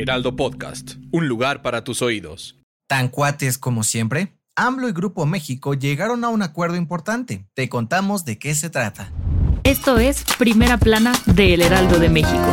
Heraldo Podcast, un lugar para tus oídos. Tan cuates como siempre, AMLO y Grupo México llegaron a un acuerdo importante. Te contamos de qué se trata. Esto es Primera Plana de El Heraldo de México.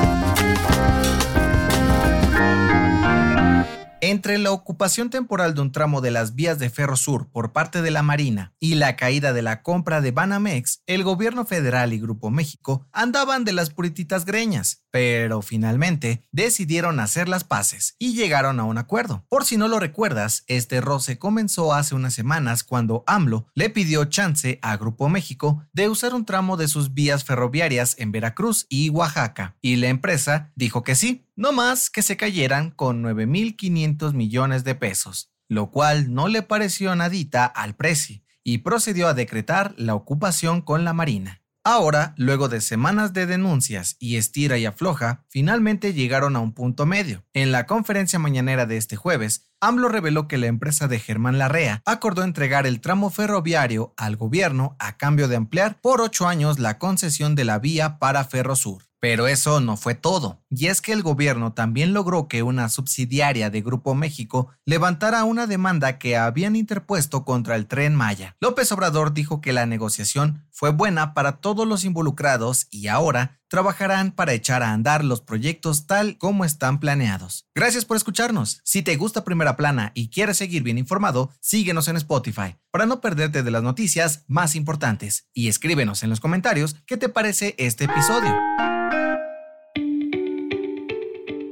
Entre la ocupación temporal de un tramo de las vías de Ferro Sur por parte de la Marina y la caída de la compra de Banamex, el gobierno federal y Grupo México andaban de las purititas greñas, pero finalmente decidieron hacer las paces y llegaron a un acuerdo. Por si no lo recuerdas, este roce comenzó hace unas semanas cuando AMLO le pidió chance a Grupo México de usar un tramo de sus vías ferroviarias en Veracruz y Oaxaca, y la empresa dijo que sí, no más que se cayeran con 9.500 millones de pesos, lo cual no le pareció nadita al precio y procedió a decretar la ocupación con la Marina. Ahora, luego de semanas de denuncias y estira y afloja, finalmente llegaron a un punto medio. En la conferencia mañanera de este jueves, AMLO reveló que la empresa de Germán Larrea acordó entregar el tramo ferroviario al gobierno a cambio de ampliar por ocho años la concesión de la vía para Ferrosur. Pero eso no fue todo, y es que el gobierno también logró que una subsidiaria de Grupo México levantara una demanda que habían interpuesto contra el tren Maya. López Obrador dijo que la negociación fue buena para todos los involucrados y ahora trabajarán para echar a andar los proyectos tal como están planeados. Gracias por escucharnos. Si te gusta Primera Plana y quieres seguir bien informado, síguenos en Spotify para no perderte de las noticias más importantes y escríbenos en los comentarios qué te parece este episodio.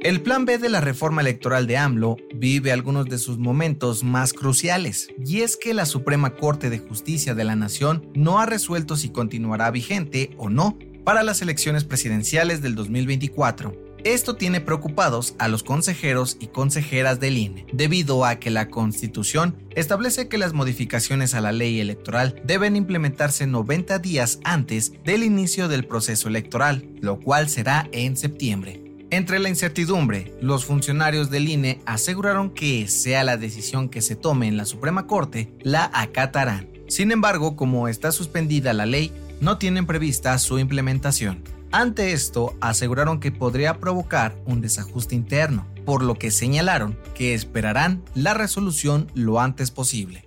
El plan B de la reforma electoral de AMLO vive algunos de sus momentos más cruciales, y es que la Suprema Corte de Justicia de la Nación no ha resuelto si continuará vigente o no para las elecciones presidenciales del 2024. Esto tiene preocupados a los consejeros y consejeras del INE, debido a que la Constitución establece que las modificaciones a la ley electoral deben implementarse 90 días antes del inicio del proceso electoral, lo cual será en septiembre. Entre la incertidumbre, los funcionarios del INE aseguraron que, sea la decisión que se tome en la Suprema Corte, la acatarán. Sin embargo, como está suspendida la ley, no tienen prevista su implementación. Ante esto, aseguraron que podría provocar un desajuste interno, por lo que señalaron que esperarán la resolución lo antes posible.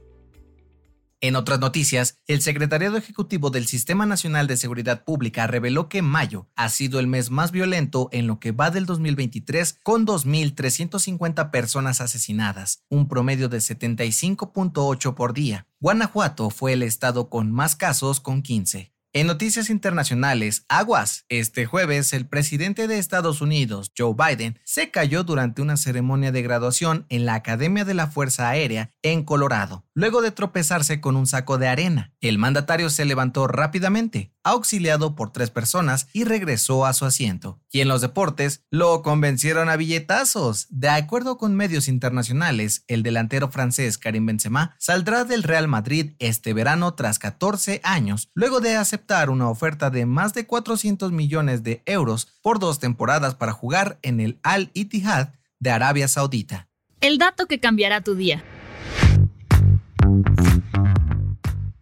En otras noticias, el Secretariado Ejecutivo del Sistema Nacional de Seguridad Pública reveló que mayo ha sido el mes más violento en lo que va del 2023 con 2.350 personas asesinadas, un promedio de 75.8 por día. Guanajuato fue el estado con más casos con 15. En noticias internacionales, aguas. Este jueves, el presidente de Estados Unidos, Joe Biden, se cayó durante una ceremonia de graduación en la Academia de la Fuerza Aérea en Colorado, luego de tropezarse con un saco de arena. El mandatario se levantó rápidamente, auxiliado por tres personas y regresó a su asiento. Y en los deportes lo convencieron a billetazos. De acuerdo con medios internacionales, el delantero francés Karim Benzema saldrá del Real Madrid este verano tras 14 años, luego de aceptar una oferta de más de 400 millones de euros por dos temporadas para jugar en el Al Ittihad de Arabia Saudita. El dato que cambiará tu día.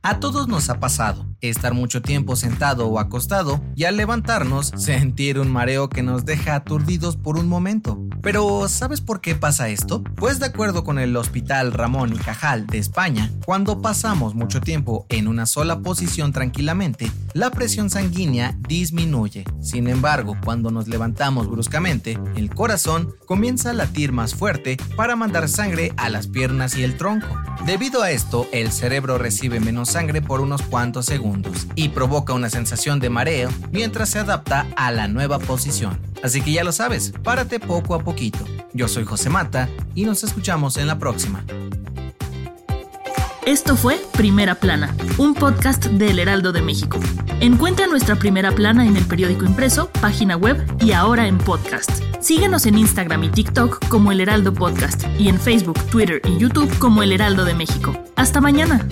A todos nos ha pasado estar mucho tiempo sentado o acostado y al levantarnos sentir un mareo que nos deja aturdidos por un momento. Pero ¿sabes por qué pasa esto? Pues de acuerdo con el Hospital Ramón y Cajal de España, cuando pasamos mucho tiempo en una sola posición tranquilamente, la presión sanguínea disminuye. Sin embargo, cuando nos levantamos bruscamente, el corazón comienza a latir más fuerte para mandar sangre a las piernas y el tronco. Debido a esto, el cerebro recibe menos sangre por unos cuantos y provoca una sensación de mareo mientras se adapta a la nueva posición. Así que ya lo sabes, párate poco a poquito. Yo soy José Mata y nos escuchamos en la próxima. Esto fue Primera Plana, un podcast del Heraldo de México. Encuentra nuestra Primera Plana en el periódico impreso, página web y ahora en podcast. Síguenos en Instagram y TikTok como El Heraldo Podcast y en Facebook, Twitter y YouTube como El Heraldo de México. Hasta mañana.